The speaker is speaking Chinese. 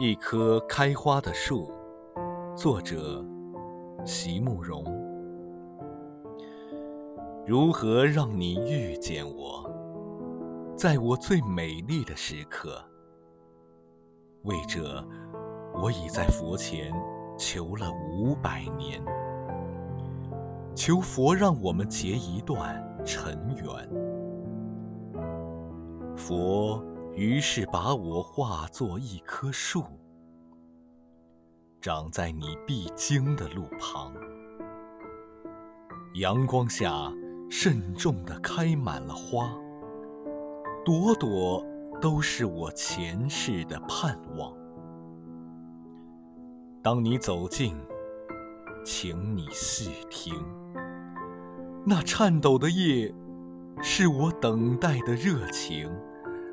一棵开花的树，作者席慕容。如何让你遇见我，在我最美丽的时刻？为这，我已在佛前求了五百年，求佛让我们结一段尘缘。佛。于是把我化作一棵树，长在你必经的路旁。阳光下，慎重地开满了花，朵朵都是我前世的盼望。当你走近，请你细听，那颤抖的叶，是我等待的热情。